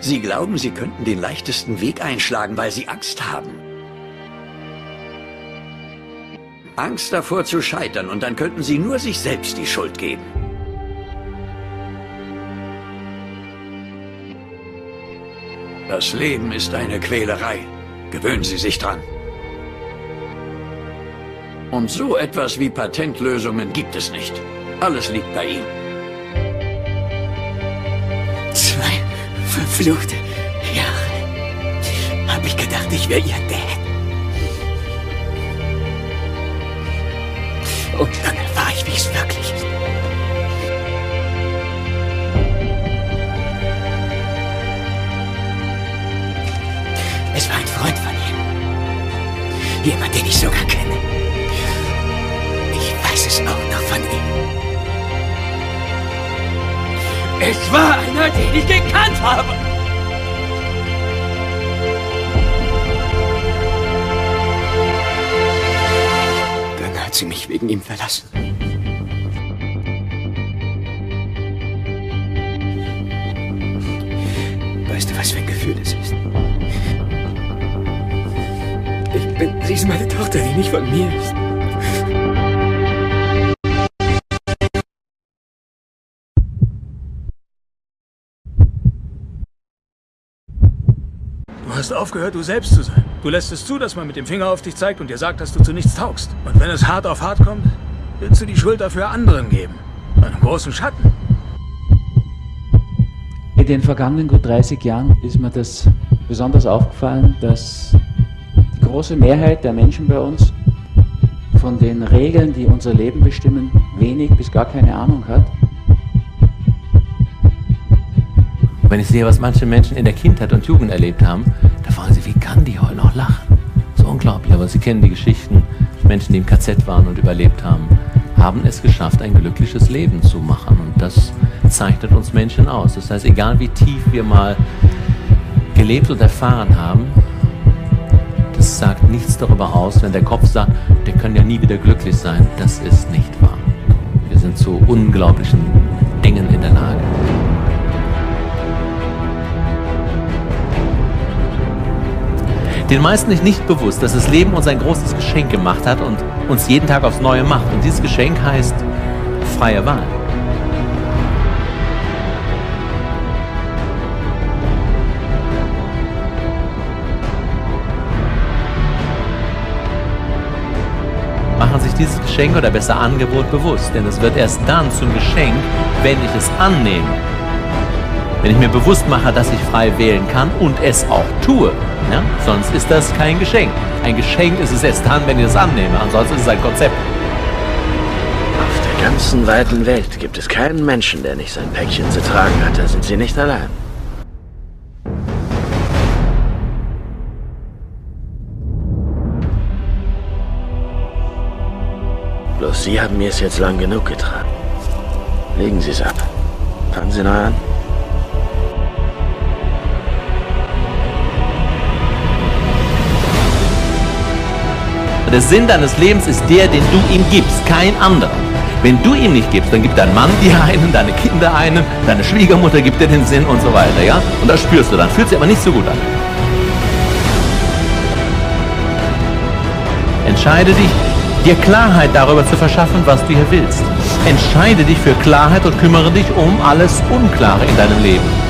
Sie glauben, Sie könnten den leichtesten Weg einschlagen, weil Sie Angst haben. Angst davor zu scheitern und dann könnten Sie nur sich selbst die Schuld geben. Das Leben ist eine Quälerei. Gewöhnen Sie sich dran. Und so etwas wie Patentlösungen gibt es nicht. Alles liegt bei Ihnen. Verfluchte Jahre. Hab ich gedacht, ich wäre Ihr Dad. Und dann erfahre ich, wie es wirklich ist. Es war ein Freund von ihm. Jemand, den ich sogar kenne. Ich weiß es auch noch von ihm. Es war den ich gekannt habe. Dann hat sie mich wegen ihm verlassen. Weißt du, was für ein Gefühl es ist? Ich bin, sie ist meine Tochter, die nicht von mir ist. Du hast aufgehört, du selbst zu sein. Du lässt es zu, dass man mit dem Finger auf dich zeigt und dir sagt, dass du zu nichts taugst. Und wenn es hart auf hart kommt, willst du die Schuld dafür anderen geben. Einen großen Schatten. In den vergangenen gut 30 Jahren ist mir das besonders aufgefallen, dass die große Mehrheit der Menschen bei uns von den Regeln, die unser Leben bestimmen, wenig bis gar keine Ahnung hat. Wenn ich sehe, was manche Menschen in der Kindheit und Jugend erlebt haben, da fragen sie, wie kann die heute noch lachen? So unglaublich, aber sie kennen die Geschichten. Menschen, die im KZ waren und überlebt haben, haben es geschafft, ein glückliches Leben zu machen. Und das zeichnet uns Menschen aus. Das heißt, egal wie tief wir mal gelebt und erfahren haben, das sagt nichts darüber aus, wenn der Kopf sagt, der kann ja nie wieder glücklich sein. Das ist nicht wahr. Wir sind zu unglaublichen Dingen in der Lage. Den meisten ist nicht bewusst, dass das Leben uns ein großes Geschenk gemacht hat und uns jeden Tag aufs Neue macht. Und dieses Geschenk heißt freie Wahl. Machen sich dieses Geschenk oder besser Angebot bewusst, denn es wird erst dann zum Geschenk, wenn ich es annehme. Wenn ich mir bewusst mache, dass ich frei wählen kann und es auch tue, ja, sonst ist das kein Geschenk. Ein Geschenk ist es erst dann, wenn ich es annehme, ansonsten ist es ein Konzept. Auf der ganzen weiten Welt gibt es keinen Menschen, der nicht sein Päckchen zu tragen hat. Da sind sie nicht allein. Bloß Sie haben mir es jetzt lang genug getragen. Legen Sie es ab. Fangen Sie neu an. Der Sinn deines Lebens ist der, den du ihm gibst, kein anderer. Wenn du ihm nicht gibst, dann gibt dein Mann dir einen, deine Kinder einen, deine Schwiegermutter gibt dir den Sinn und so weiter, ja? Und das spürst du dann. Fühlt sich aber nicht so gut an. Entscheide dich, dir Klarheit darüber zu verschaffen, was du hier willst. Entscheide dich für Klarheit und kümmere dich um alles Unklare in deinem Leben.